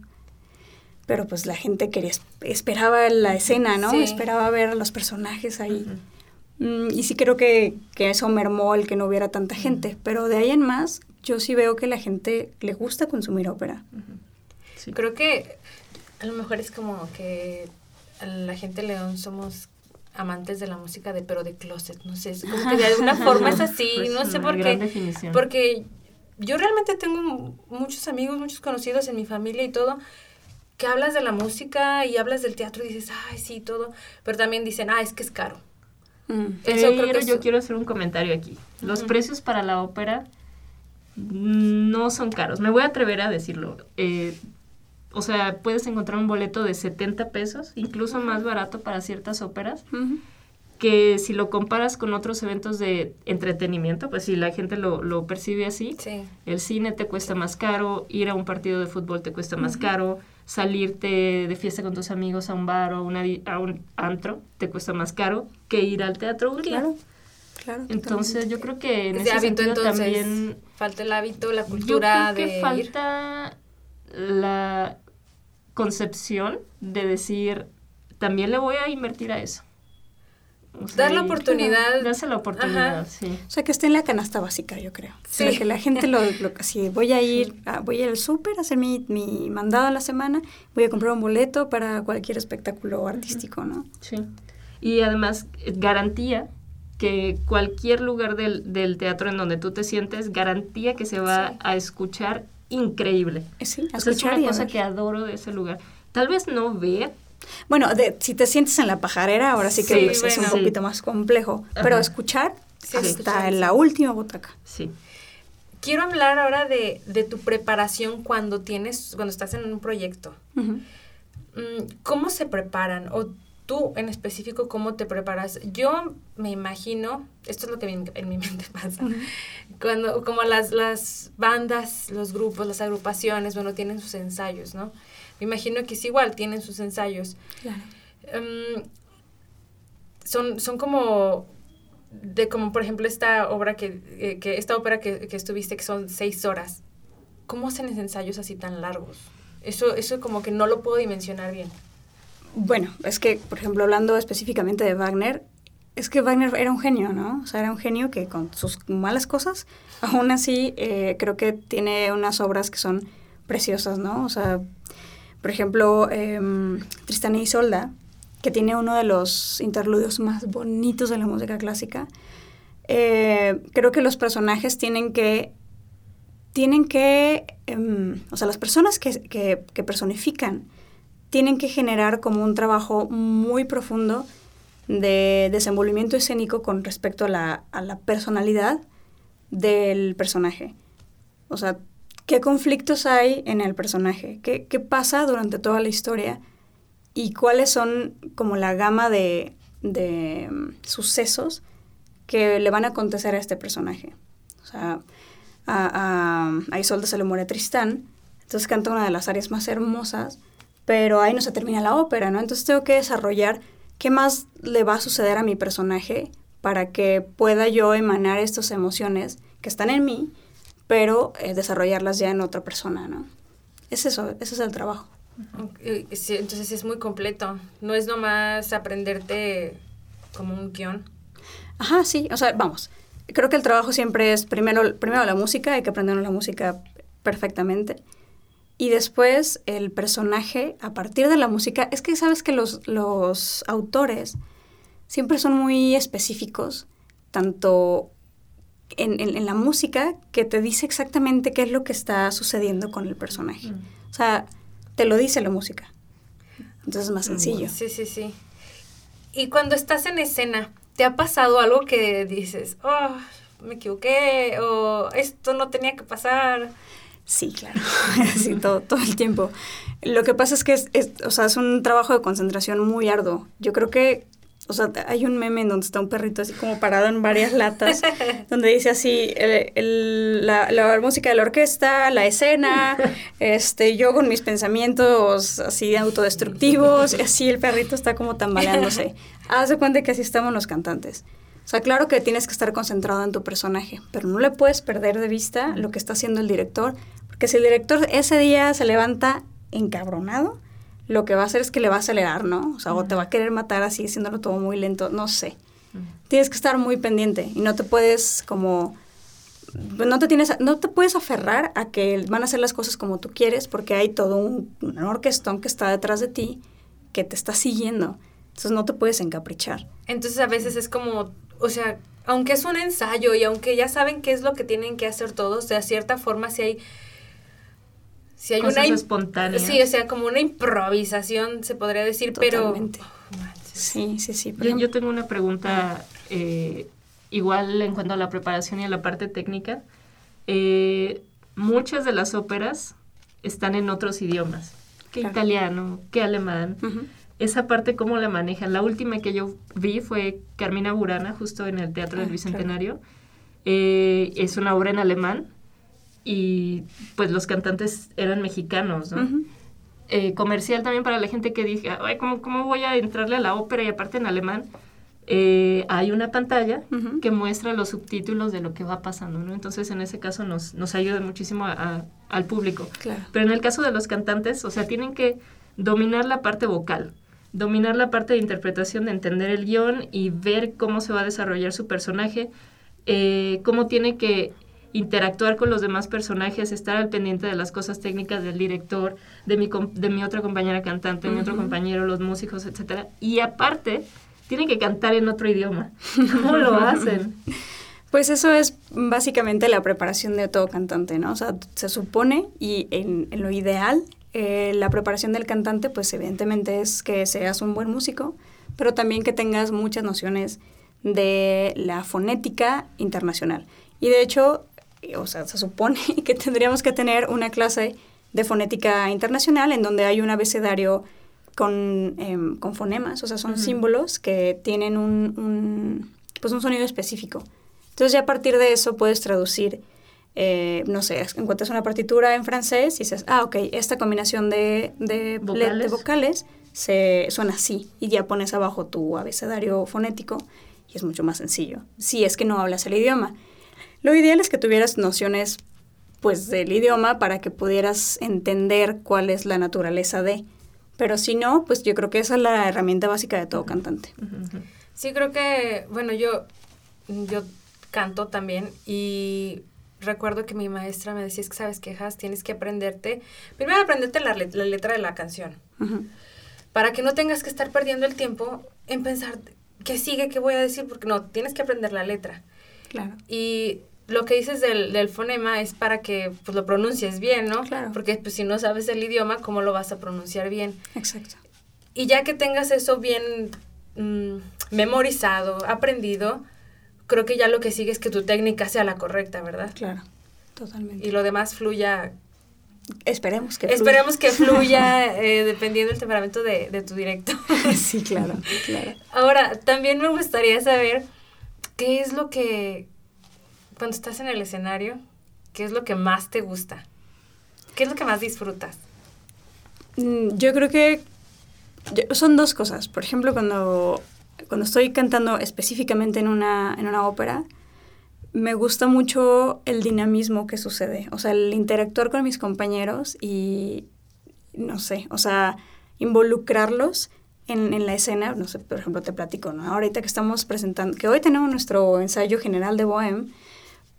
Pero pues la gente quería, esperaba la escena, ¿no? Esperaba ver a los personajes ahí. Mm, y sí creo que, que, eso mermó el que no hubiera tanta gente. Pero de ahí en más, yo sí veo que la gente le gusta consumir ópera. Creo que a lo mejor es como que a la gente león somos amantes de la música de pero de closet, no sé, es como que de alguna forma es así, pues no sé por qué, porque yo realmente tengo muchos amigos, muchos conocidos en mi familia y todo, que hablas de la música y hablas del teatro y dices, ay, sí, todo, pero también dicen, ah, es que es caro. Mm. Eso creo que yo quiero hacer un comentario aquí. Los precios para la ópera no son caros. Me voy a atrever a decirlo. Eh, o sea, puedes encontrar un boleto de 70 pesos, incluso más barato para ciertas óperas, que si lo comparas con otros eventos de entretenimiento, pues si la gente lo, percibe así, el cine te cuesta más caro, ir a un partido de fútbol te cuesta más caro, salirte de fiesta con tus amigos a un bar o una, a un antro te cuesta más caro que ir al teatro un día. Claro. Claro, entonces yo creo que en ese, sentido también falta el hábito, la cultura yo creo que falta la concepción de decir, también le voy a invertir a eso. Dar la oportunidad. Darse la oportunidad, sí. O sea, que esté en la canasta básica, yo creo. Sí. que la gente lo, lo si voy a ir, voy a ir al súper a hacer mi, mi mandado a la semana, voy a comprar un boleto para cualquier espectáculo artístico, ¿no? Sí. Y además, garantía que cualquier lugar del, del teatro en donde tú te sientes, garantía que se va a escuchar increíble. Sí, es una cosa que adoro de ese lugar. Tal vez no ver. Bueno, si te sientes en la pajarera, ahora sí que es un poquito más complejo, pero escuchar hasta en la última butaca. Sí. Quiero hablar ahora de, de, tu preparación cuando tienes, cuando estás en un proyecto. Mm, ¿Cómo se preparan? O tú en específico, ¿cómo te preparas? Yo me imagino, esto es lo que en mi mente pasa, cuando como las, las bandas, los grupos, las agrupaciones, bueno, tienen sus ensayos, ¿no? Me imagino que es igual, tienen sus ensayos. Claro. Em, son, son como de como por ejemplo esta obra que, eh, que esta ópera que, que, estuviste que son seis horas cómo hacen ensayos así tan largos eso eso como que no lo puedo dimensionar bien bueno, es que, por ejemplo, hablando específicamente de Wagner, es que Wagner era un genio, ¿no? O sea, era un genio que con sus malas cosas, aún así eh, creo que tiene unas obras que son preciosas, ¿no? O sea, por ejemplo, eh, Tristán y Isolda, que tiene uno de los interludios más bonitos de la música clásica. Eh, creo que los personajes tienen que tienen que, em, o sea, las personas que, que personifican tienen que generar como un trabajo muy profundo de desenvolvimiento escénico con respecto a la, personalidad del personaje. O sea, ¿qué conflictos hay en el personaje? ¿Qué, pasa durante toda la historia? ¿Y cuáles son como la gama de, mm, sucesos que le van a acontecer a este personaje? O sea, a, a, a Isolde se le muere Tristán, entonces canta una de las áreas más hermosas pero ahí no se termina la ópera, ¿no? Entonces tengo que desarrollar qué más le va a suceder a mi personaje para que pueda yo emanar estas emociones que están en mí, pero eh, desarrollarlas ya en otra persona, ¿no? Es eso, ese es el trabajo. entonces es muy completo, no es nomás aprenderte como un guion. Ajá, sí, o sea, vamos, creo que el trabajo siempre es primero, primero la música, hay que aprender la música perfectamente y después el personaje, a partir de la música, es que sabes que los, los autores siempre son muy específicos, tanto en, en, la música, que te dice exactamente qué es lo que está sucediendo con el personaje. O sea, te lo dice la música. Entonces es más sencillo. Sí, sí, sí. Y cuando estás en escena, ¿te ha pasado algo que dices, oh, me equivoqué o esto no tenía que pasar? Sí, claro, sí, todo, todo el tiempo. Lo que pasa es que es, o sea, es un trabajo de concentración muy arduo. Yo creo que o sea, hay un meme en donde está un perrito así como parado en varias latas, donde dice así, el, la, la, música de la orquesta, la escena, este, yo con mis pensamientos así autodestructivos, y así el perrito está como tambaleándose. Haz de cuenta que así estamos los cantantes. O sea, claro que tienes que estar concentrado en tu personaje, pero no le puedes perder de vista lo que está haciendo el director, porque si el director ese día se levanta encabronado, lo que va a hacer es que le va a acelerar, ¿no? O sea, o te va a querer matar así, haciéndolo todo muy lento, no sé. Tienes que estar muy pendiente y no te puedes como no te tienes no te puedes aferrar a que van a hacer las cosas como tú quieres porque hay todo un, un orquestón que está detrás de ti que te está siguiendo. Entonces no te puedes encaprichar. Entonces a veces es como, o sea, aunque es un ensayo y aunque ya saben qué es lo que tienen que hacer todos, de cierta forma si hay si hay una espontánea. Sí, o sea, como una improvisación, se podría decir, pero... sí, sí, sí. Yo, tengo una pregunta eh, igual en cuanto a la preparación y a la parte técnica. Eh, muchas de las óperas están en otros idiomas, que italiano, que alemán. Esa parte, ¿cómo la manejan? La última que yo vi fue Carmina Burana, justo en el Teatro del ah, Bicentenario. Eh, es una obra en alemán y pues los cantantes eran mexicanos, ¿no? Eh, comercial también para la gente que dije, Ay, ¿cómo, ¿cómo voy a entrarle a la ópera? Y aparte en alemán, eh, hay una pantalla que muestra los subtítulos de lo que va pasando, ¿no? Entonces, en ese caso nos, nos ayuda muchísimo al público. Pero en el caso de los cantantes, o sea, tienen que dominar la parte vocal, dominar la parte de interpretación, de entender el guion y ver cómo se va a desarrollar su personaje, eh, cómo tiene que interactuar con los demás personajes, estar al pendiente de las cosas técnicas del director, de mi, de mi otra compañera cantante, mi otro compañero, los músicos, etcétera. Y aparte, tienen que cantar en otro idioma. ¿Cómo lo hacen? Pues eso es básicamente la preparación de todo cantante, ¿no? O sea, se supone, y en, lo ideal, eh, la preparación del cantante, pues evidentemente es que seas un buen músico, pero también que tengas muchas nociones de la fonética internacional. Y de hecho, o sea, se supone que tendríamos que tener una clase de fonética internacional en donde hay un abecedario con, em, con fonemas, o sea, son símbolos que tienen un, pues un sonido específico. Entonces ya a partir de eso puedes traducir, eh, no sé, encuentras una partitura en francés y dices, ah, ok, esta combinación de, de vocales, de vocales se, suena así y ya pones abajo tu abecedario fonético y es mucho más sencillo, si es que no hablas el idioma. Lo ideal es que tuvieras nociones pues del idioma para que pudieras entender cuál es la naturaleza de. Pero si no, pues yo creo que esa es la herramienta básica de todo cantante. Sí, creo que, bueno, yo, yo canto también y recuerdo que mi maestra me decía, es que sabes quejas, tienes que aprenderte, primero aprenderte la, la letra de la canción, para que no tengas que estar perdiendo el tiempo en pensar qué sigue, qué voy a decir, porque no, tienes que aprender la letra. Claro. Y lo que dices del, del, fonema es para que pues, lo pronuncies bien, ¿no? Claro. Porque pues, si no sabes el idioma, ¿cómo lo vas a pronunciar bien? Exacto. Y ya que tengas eso bien mm, memorizado, aprendido, creo que ya lo que sigue es que tu técnica sea la correcta, ¿verdad? Claro, totalmente. Y lo demás fluya. Esperemos que fluya. Esperemos que fluya eh, dependiendo del temperamento de, de tu directo. sí, claro, claro. Ahora, también me gustaría saber qué es lo que cuando estás en el escenario, ¿qué es lo que más te gusta? ¿Qué es lo que más disfrutas? Mm, yo creo que son dos cosas. Por ejemplo, cuando, cuando estoy cantando específicamente en una, en una ópera, me gusta mucho el dinamismo que sucede. O sea, el interactuar con mis compañeros y, no sé, o sea, involucrarlos en, en, la escena, no sé, por ejemplo, te platico, ¿no? Ahorita que estamos presentando, que hoy tenemos nuestro ensayo general de Bohem,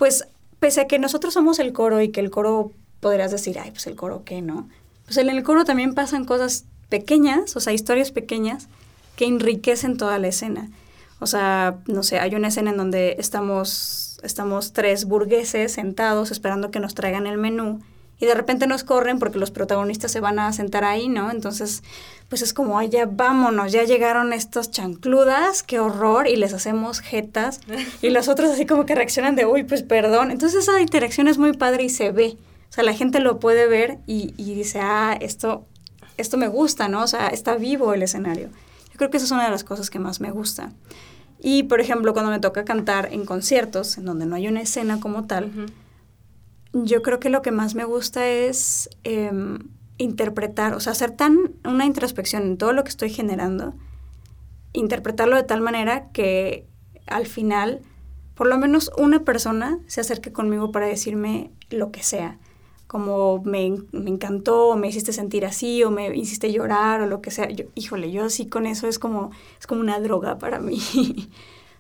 pues pese a que nosotros somos el coro y que el coro podrías decir, ay, pues el coro qué, ¿no? Pues en el coro también pasan cosas pequeñas, o sea, historias pequeñas que enriquecen toda la escena. O sea, no sé, hay una escena en donde estamos, estamos tres burgueses sentados esperando que nos traigan el menú y de repente nos corren porque los protagonistas se van a sentar ahí, ¿no? Entonces, pues es como, ay, ya vámonos, ya llegaron estos chancludas, qué horror, y les hacemos jetas, y los otros así como que reaccionan de, uy, pues perdón. Entonces esa interacción es muy padre y se ve. O sea, la gente lo puede ver y, dice, ah, esto, esto me gusta, ¿no? O sea, está vivo el escenario. Yo creo que esa es una de las cosas que más me gusta. Y, por ejemplo, cuando me toca cantar en conciertos, en donde no hay una escena como tal, yo creo que lo que más me gusta es em, interpretar, o sea, hacer tan una introspección en todo lo que estoy generando, interpretarlo de tal manera que al final, por lo menos una persona se acerque conmigo para decirme lo que sea, como me, me encantó, o me hiciste sentir así, o me hiciste llorar, o lo que sea. Yo, híjole, yo así con eso es como, es como una droga para mí.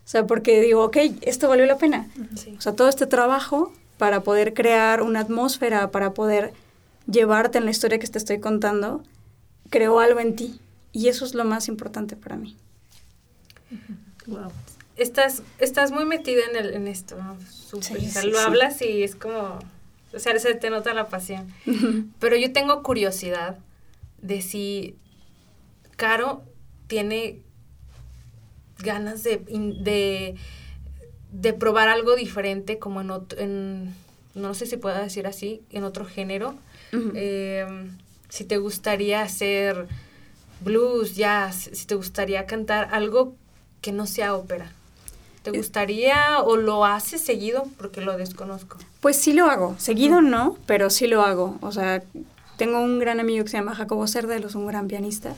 o sea, porque digo, ok, esto valió la pena. O sea, todo este trabajo para poder crear una atmósfera, para poder llevarte en la historia que te estoy contando, creó algo en ti. Y eso es lo más importante para mí. Wow. Estás, estás muy metida en, el, en esto, lo hablas y es como, o sea, se te nota la pasión. Pero yo tengo curiosidad de si Caro tiene ganas de, de de probar algo diferente, como en, otro, en no sé si pueda decir así, en otro género. Em, si te gustaría hacer blues, jazz, si te gustaría cantar algo que no sea ópera. ¿Te gustaría o lo haces seguido? Porque lo desconozco. Pues sí lo hago. Seguido no, pero sí lo hago. O sea, tengo un gran amigo que se llama Jacobo Cerda, es un gran pianista,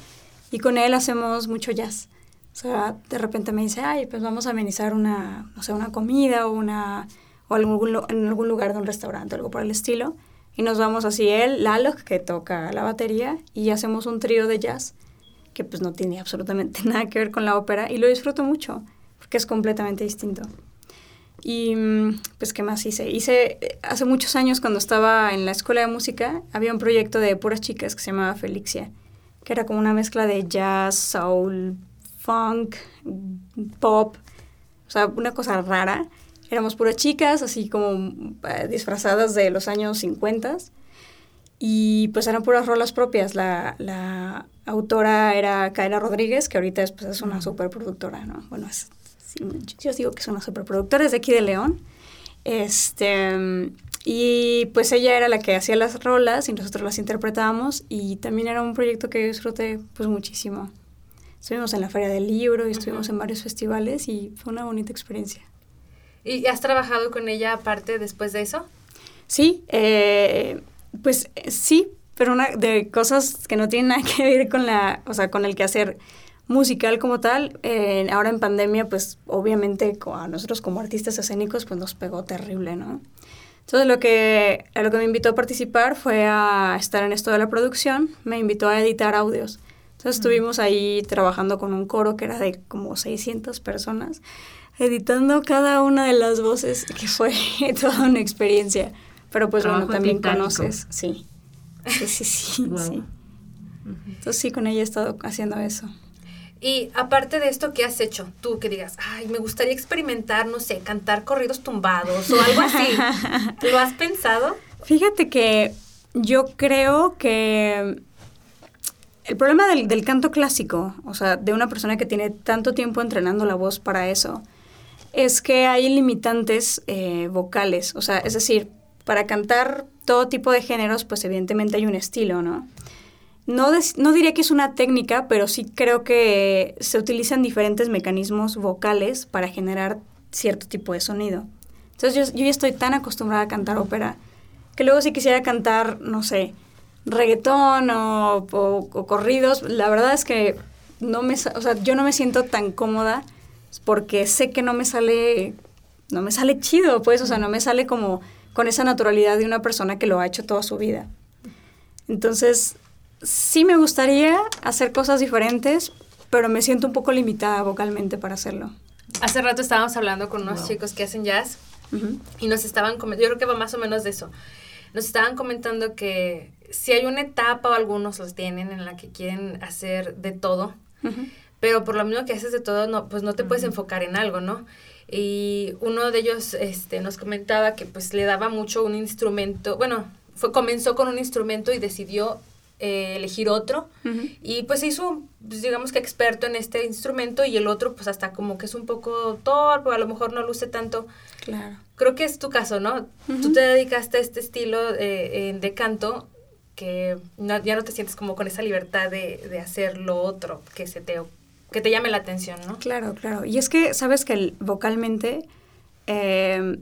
y con él hacemos mucho jazz. O sea, de repente me dice, ay, pues vamos a amenizar una, no sé, una comida o, una, o algún, en algún lugar de un restaurante, algo por el estilo. Y nos vamos así, él, Lalo, que toca la batería, y hacemos un trío de jazz que pues no tiene absolutamente nada que ver con la ópera y lo disfruto mucho porque es completamente distinto. Y mm, pues, ¿qué más hice? Hice, hace muchos años cuando estaba en la escuela de música, había un proyecto de puras chicas que se llamaba Felixia, que era como una mezcla de jazz, soul, funk, pop, o sea, una cosa rara. Éramos puras chicas, así como eh, disfrazadas de los años 50 y pues eran puras rolas propias. La, la autora era Kaela Rodríguez, que ahorita es, pues, es una superproductora, ¿no? Bueno, es, yo digo que es una superproductora, es de aquí de León. Este, y pues ella era la que hacía las rolas y nosotros las interpretábamos y también era un proyecto que disfruté pues muchísimo. Estuvimos en la Feria del Libro y estuvimos en varios festivales y fue una bonita experiencia. ¿Y has trabajado con ella aparte después de eso? Sí, eh, pues sí, pero una de cosas que no tienen nada que ver con la, o sea, con el quehacer musical como tal. Eh, ahora en pandemia, pues obviamente a nosotros como artistas escénicos, pues nos pegó terrible, ¿no? Entonces lo que, a lo que me invitó a participar fue a estar en esto de la producción, me invitó a editar audios. Entonces estuvimos ahí trabajando con un coro que era de como 600 personas, editando cada una de las voces, que fue toda una experiencia. Pero pues bueno, también conoces, sí. Sí, sí, sí, Entonces sí, con ella he estado haciendo eso. Y aparte de esto, ¿qué has hecho tú que digas, ay, me gustaría experimentar, no sé, cantar corridos tumbados o algo así? ¿Lo has pensado? Fíjate que yo creo que el problema del, canto clásico, o sea, de una persona que tiene tanto tiempo entrenando la voz para eso, es que hay limitantes eh, vocales. O sea, es decir, para cantar todo tipo de géneros, pues evidentemente hay un estilo, ¿no? No, no diría que es una técnica, pero sí creo que se utilizan diferentes mecanismos vocales para generar cierto tipo de sonido. Entonces yo, yo ya estoy tan acostumbrada a cantar ópera que luego si quisiera cantar, no sé, reggaetón o, corridos, la verdad es que no me, o sea, yo no me siento tan cómoda porque sé que no me sale, no me sale chido, pues, o sea, no me sale como con esa naturalidad de una persona que lo ha hecho toda su vida. Entonces, sí me gustaría hacer cosas diferentes, pero me siento un poco limitada vocalmente para hacerlo. Hace rato estábamos hablando con unos chicos que hacen jazz y nos estaban comentando, yo creo que va más o menos de eso, nos estaban comentando que si hay una etapa o algunos los tienen en la que quieren hacer de todo, pero por lo mismo que haces de todo, no, pues no te puedes enfocar en algo, ¿no? Y uno de ellos este, nos comentaba que pues le daba mucho un instrumento, bueno, fue, comenzó con un instrumento y decidió eh, elegir otro y pues se hizo, pues, digamos que experto en este instrumento y el otro pues hasta como que es un poco torpe, a lo mejor no luce tanto. Claro. Creo que es tu caso, ¿no? Tú te dedicaste a este estilo eh, de canto que ya no te sientes como con esa libertad de, de hacer lo otro que se te que te llame la atención, ¿no? Claro, claro. Y es que, sabes que el, vocalmente, eh,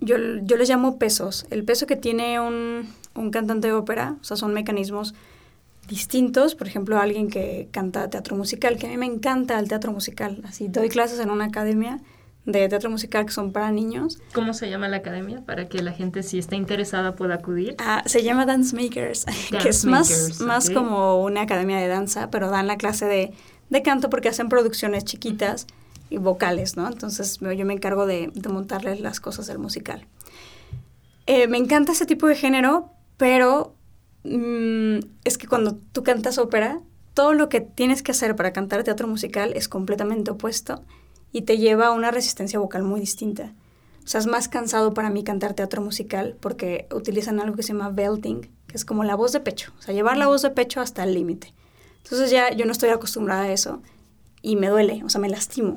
yo, yo les llamo pesos. El peso que tiene un, un cantante de ópera, o sea, son mecanismos distintos. Por ejemplo, alguien que canta teatro musical, que a mí me encanta el teatro musical. Así, doy clases en una academia de teatro musical que son para niños. ¿Cómo se llama la academia? Para que la gente, si está interesada, pueda acudir. Ah, se llama Dance Makers, que es más, más como una academia de danza, pero dan la clase de, de canto porque hacen producciones chiquitas y vocales, ¿no? Entonces yo me encargo de, de montarles las cosas del musical. Eh, me encanta ese tipo de género, pero mm, es que cuando tú cantas ópera, todo lo que tienes que hacer para cantar teatro musical es completamente opuesto y te lleva a una resistencia vocal muy distinta. O sea, es más cansado para mí cantar teatro musical porque utilizan algo que se llama belting, que es como la voz de pecho, o sea, llevar la voz de pecho hasta el límite. Entonces ya yo no estoy acostumbrada a eso y me duele, o sea, me lastimo,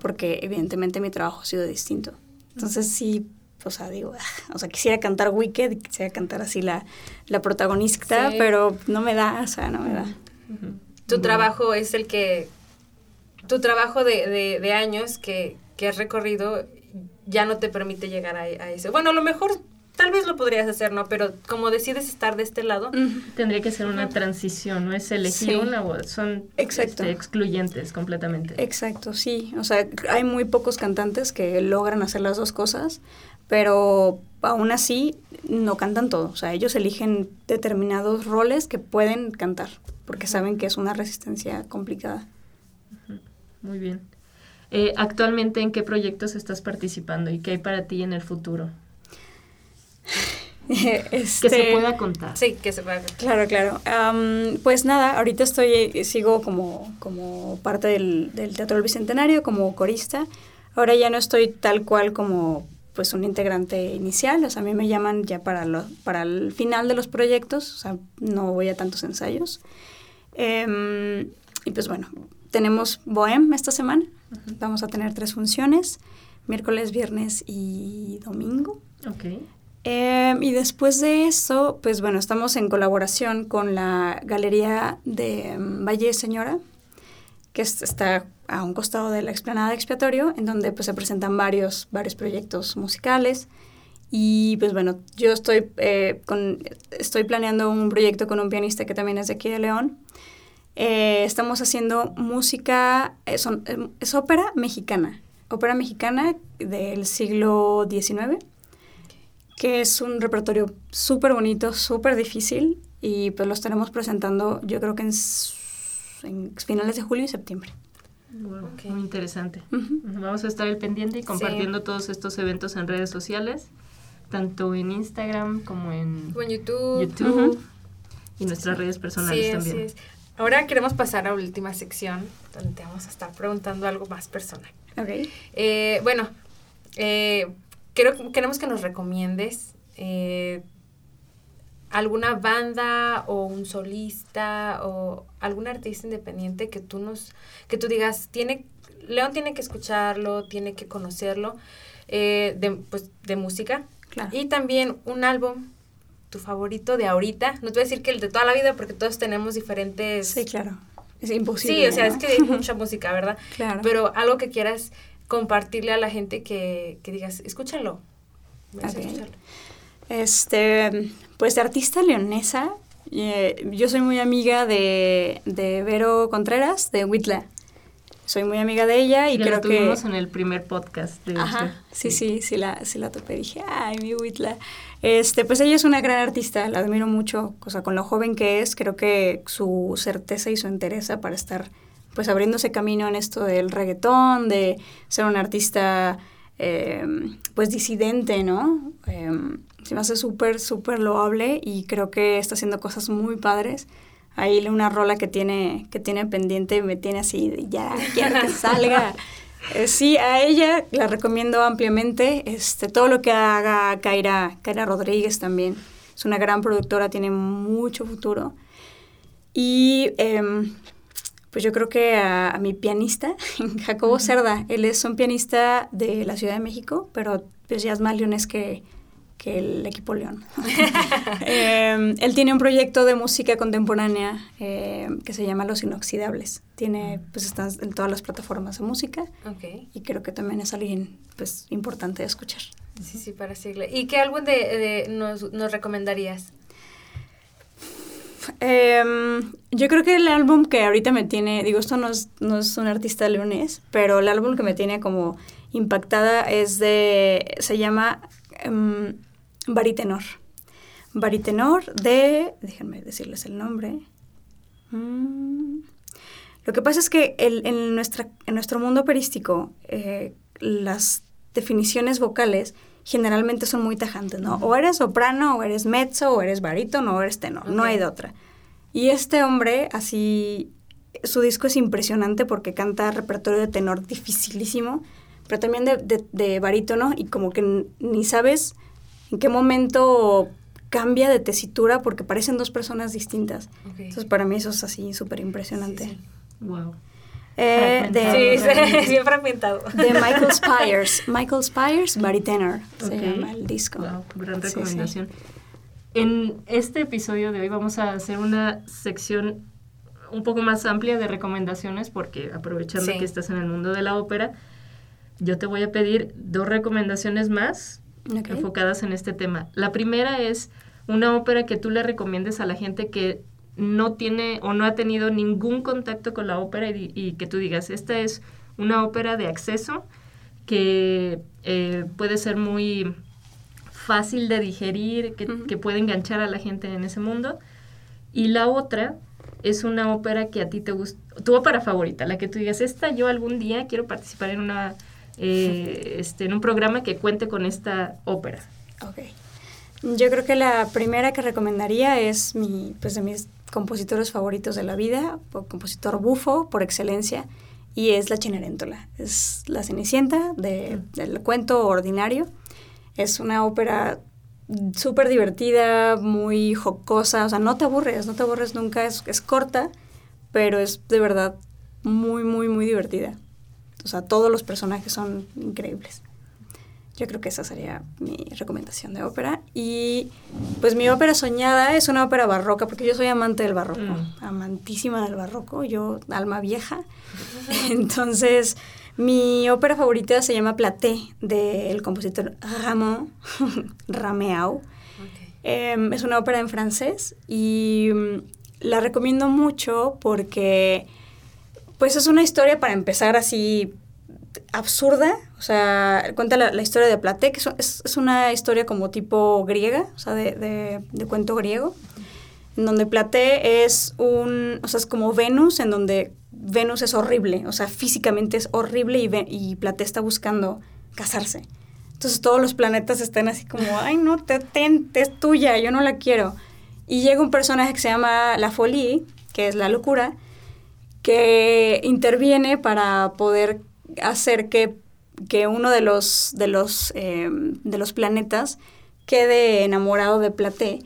porque evidentemente mi trabajo ha sido distinto. Entonces sí, o sea, digo, o sea, quisiera cantar Wicked, quisiera cantar así la, la protagonista, pero no me da, o sea, no me da. Tu trabajo es el que, tu trabajo de, de, años que, que, has recorrido ya no te permite llegar a, a eso. Bueno, a lo mejor tal vez lo podrías hacer, ¿no? Pero como decides estar de este lado. Tendría que ser una transición, no es elegir una voz, son este, excluyentes completamente. Exacto, sí. O sea, hay muy pocos cantantes que logran hacer las dos cosas, pero aún así no cantan todo. O sea, ellos eligen determinados roles que pueden cantar, porque saben que es una resistencia complicada. Muy bien. Eh, actualmente, ¿en qué proyectos estás participando y qué hay para ti en el futuro? Que se este, pueda contar. Sí, que se pueda contar. Claro, claro. pues nada, ahorita estoy, sigo como, como parte del, Teatro del Bicentenario, como corista. Ahora ya no estoy tal cual como pues un integrante inicial, o sea, a mí me llaman ya para, lo, para el final de los proyectos, o sea, no voy a tantos ensayos. Em, y pues bueno, tenemos Bohem esta semana, vamos a tener tres funciones, miércoles, viernes y domingo. Ok. Em, y después de eso, pues bueno, estamos en colaboración con la Galería de em, Valle Señora, que está a un costado de la explanada expiatorio, en donde pues se presentan varios, varios proyectos musicales. Y pues bueno, yo estoy, eh, con, estoy planeando un proyecto con un pianista que también es de aquí de León. Eh, estamos haciendo música, eh, es ópera mexicana, ópera mexicana del siglo XIX que es un repertorio súper bonito, súper difícil y pues lo estaremos presentando yo creo que en, finales de julio y septiembre. Muy interesante. Vamos a estar al pendiente y compartiendo todos estos eventos en redes sociales, tanto en Instagram como en, YouTube, y nuestras redes personales también. Ahora queremos pasar a la última sección donde te vamos a estar preguntando algo más personal. Okay. Eh, bueno, eh, queremos que nos recomiendes eh, alguna banda o un solista o algún artista independiente que tú nos, que tú digas, tiene, León tiene que escucharlo, tiene que conocerlo, eh, de, pues, de música. Y también un álbum, tu favorito de ahorita. No te voy a decir que el de toda la vida porque todos tenemos diferentes... Sí, claro. Es imposible. Sí, o sea, es que hay mucha música, ¿verdad? Claro. Pero algo que quieras compartirle a la gente que, que digas, escúchalo. Este, pues de artista leonesa, eh, yo soy muy amiga de, de Vero Contreras, de Whitla. Soy muy amiga de ella y creo la tuvimos en el primer podcast. De Ajá, sí, sí, sí, la, sí la topé. Dije, ay, mi Whitla. Este, pues ella es una gran artista, la admiro mucho. O sea, con lo joven que es, creo que su certeza y su entereza para estar pues abriéndose camino en esto del reggaetón, de ser un artista eh, pues disidente, ¿no? Eh, se me hace súper, súper loable y creo que está haciendo cosas muy padres. Ahí una rola que tiene, que tiene pendiente me tiene así, ya quiero que salga. Eh, sí, a ella la recomiendo ampliamente. Este, todo lo que haga Kaira, Kaira Rodríguez también es una gran productora, tiene mucho futuro. Y em, pues yo creo que a, mi pianista, Jacobo Cerda, él es un pianista de la Ciudad de México, pero pues ya es más leones que, que el equipo León. Em, él tiene un proyecto de música contemporánea em, que se llama Los Inoxidables. Tiene, pues están en todas las plataformas de música. Y creo que también es alguien, pues, importante de escuchar. Sí, sí, para seguirle. ¿Y qué álbum de, nos, nos recomendarías? Em, yo creo que el álbum que ahorita me tiene, digo, esto no es, no es un artista leonés, pero el álbum que me tiene como impactada es de, se llama um, Baritenor. Baritenor de, déjenme decirles el nombre. Mm, lo que pasa es que en, nuestra, en nuestro mundo operístico, eh, las definiciones vocales generalmente son muy tajantes, ¿no? O eres soprano, o eres mezzo, o eres barítono, o eres tenor, no hay de otra. Y este hombre, así, su disco es impresionante porque canta repertorio de tenor dificilísimo, pero también de, de, barítono y como que ni sabes en qué momento cambia de tesitura porque parecen dos personas distintas. Entonces para mí eso es así súper impresionante. Wow. Eh, de, sí, bien fragmentado. De Michael Spires. Michael Spires, Tenor, se llama el disco. Wow, gran recomendación. En este episodio de hoy vamos a hacer una sección un poco más amplia de recomendaciones porque aprovechando que estás en el mundo de la ópera, yo te voy a pedir dos recomendaciones más enfocadas en este tema. La primera es una ópera que tú le recomiendes a la gente que no tiene o no ha tenido ningún contacto con la ópera y, que tú digas, esta es una ópera de acceso que eh, puede ser muy fácil de digerir, que, puede enganchar a la gente en ese mundo. Y la otra es una ópera que a ti te gusta, tu ópera favorita, la que tú digas, esta yo algún día quiero participar en una eh, este, en un programa que cuente con esta ópera. Ok. Yo creo que la primera que recomendaría es mi, pues de mis compositores favoritos de la vida, compositor bufo por excelencia, y es la Cenerentola. Es la Cenicienta de, del cuento ordinario. Es una ópera súper divertida, muy jocosa, o sea, no te aburres, no te aburres nunca, es, es corta, pero es de verdad muy, muy, muy divertida. O sea, todos los personajes son increíbles. Yo creo que esa sería mi recomendación de ópera. Y pues mi ópera soñada es una ópera barroca, porque yo soy amante del barroco, mm. amantísima del barroco, yo alma vieja. Entonces, mi ópera favorita se llama Platé, del compositor Ramón Rameau. Em, es una ópera en francés y mm, la recomiendo mucho porque pues es una historia para empezar así absurda, o sea, cuenta la, historia de Platé, que es, es, una historia como tipo griega, o sea, de, de, cuento griego, en donde Platé es un, o sea, es como Venus, en donde Venus es horrible, o sea, físicamente es horrible y, y Platé está buscando casarse. Entonces todos los planetas están así como, ay, no, te, te, es tuya, yo no la quiero. Y llega un personaje que se llama La Folie, que es la locura, que interviene para poder hacer que, que uno de los, de, los, eh, de los planetas quede enamorado de Platé.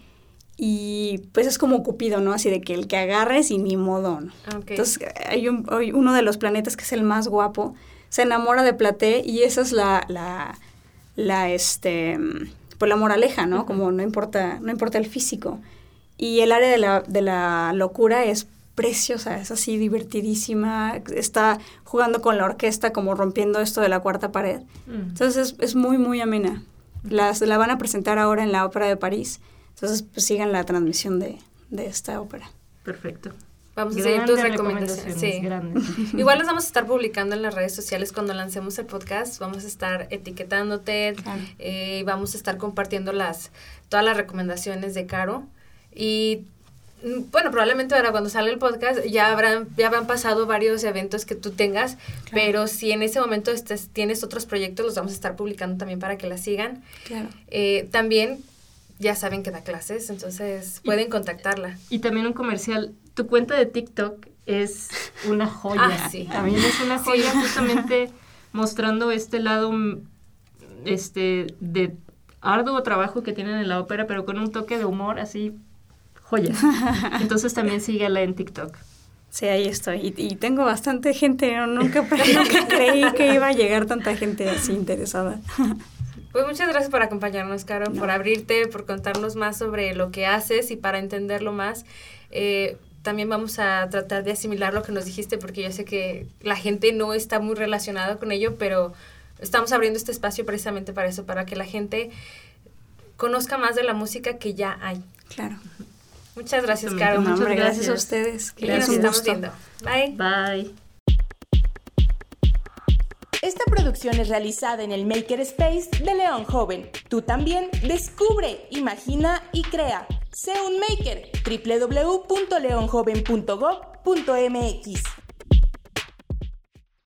Y pues es como Cupido, ¿no? Así de que el que agarres y ni modo, ¿no? Entonces hay, un, uno de los planetas que es el más guapo, se enamora de Platé y esa es la, la, la, este, pues la moraleja, ¿no? Como no importa, no importa el físico. Y el área de la, de la locura es preciosa, es así divertidísima, está jugando con la orquesta como rompiendo esto de la cuarta pared. Mm. Entonces es, muy, muy amena. Las, la van a presentar ahora en la Ópera de París, entonces pues sigan la transmisión de, esta ópera. Perfecto. Vamos a seguir tus recomendaciones. Sí. Igual las vamos a estar publicando en las redes sociales cuando lancemos el podcast. Vamos a estar etiquetándote, eh, vamos a estar compartiendo las todas las recomendaciones de Caro. Y bueno, probablemente ahora cuando sale el podcast ya habrán, ya habrán pasado varios eventos que tú tengas, pero si en ese momento estés, tienes otros proyectos, los vamos a estar publicando también para que la sigan. Claro. Eh, también ya saben que da clases, entonces pueden contactarla. Y también un comercial, tu cuenta de TikTok es una joya. Ah, sí. También es una joya justamente mostrando este lado este de arduo trabajo que tienen en la ópera, pero con un toque de humor así, joya. Entonces también síguela en TikTok. Sí, ahí estoy. Y, tengo bastante gente, nunca, nunca creí que iba a llegar tanta gente así interesada. Pues muchas gracias por acompañarnos, Caro, por abrirte, por contarnos más sobre lo que haces y para entenderlo más. Eh, también vamos a tratar de asimilar lo que nos dijiste porque yo sé que la gente no está muy relacionada con ello, pero estamos abriendo este espacio precisamente para eso, para que la gente conozca más de la música que ya hay. Claro. Muchas gracias, Caro. Muchas gracias. a ustedes. Gracias. Nos estamos viendo. Bye. Bye. Esta producción es realizada en el Maker Space de León Joven. Tú también descubre, imagina y crea. Sé un maker. www.leonjoven.gov.mx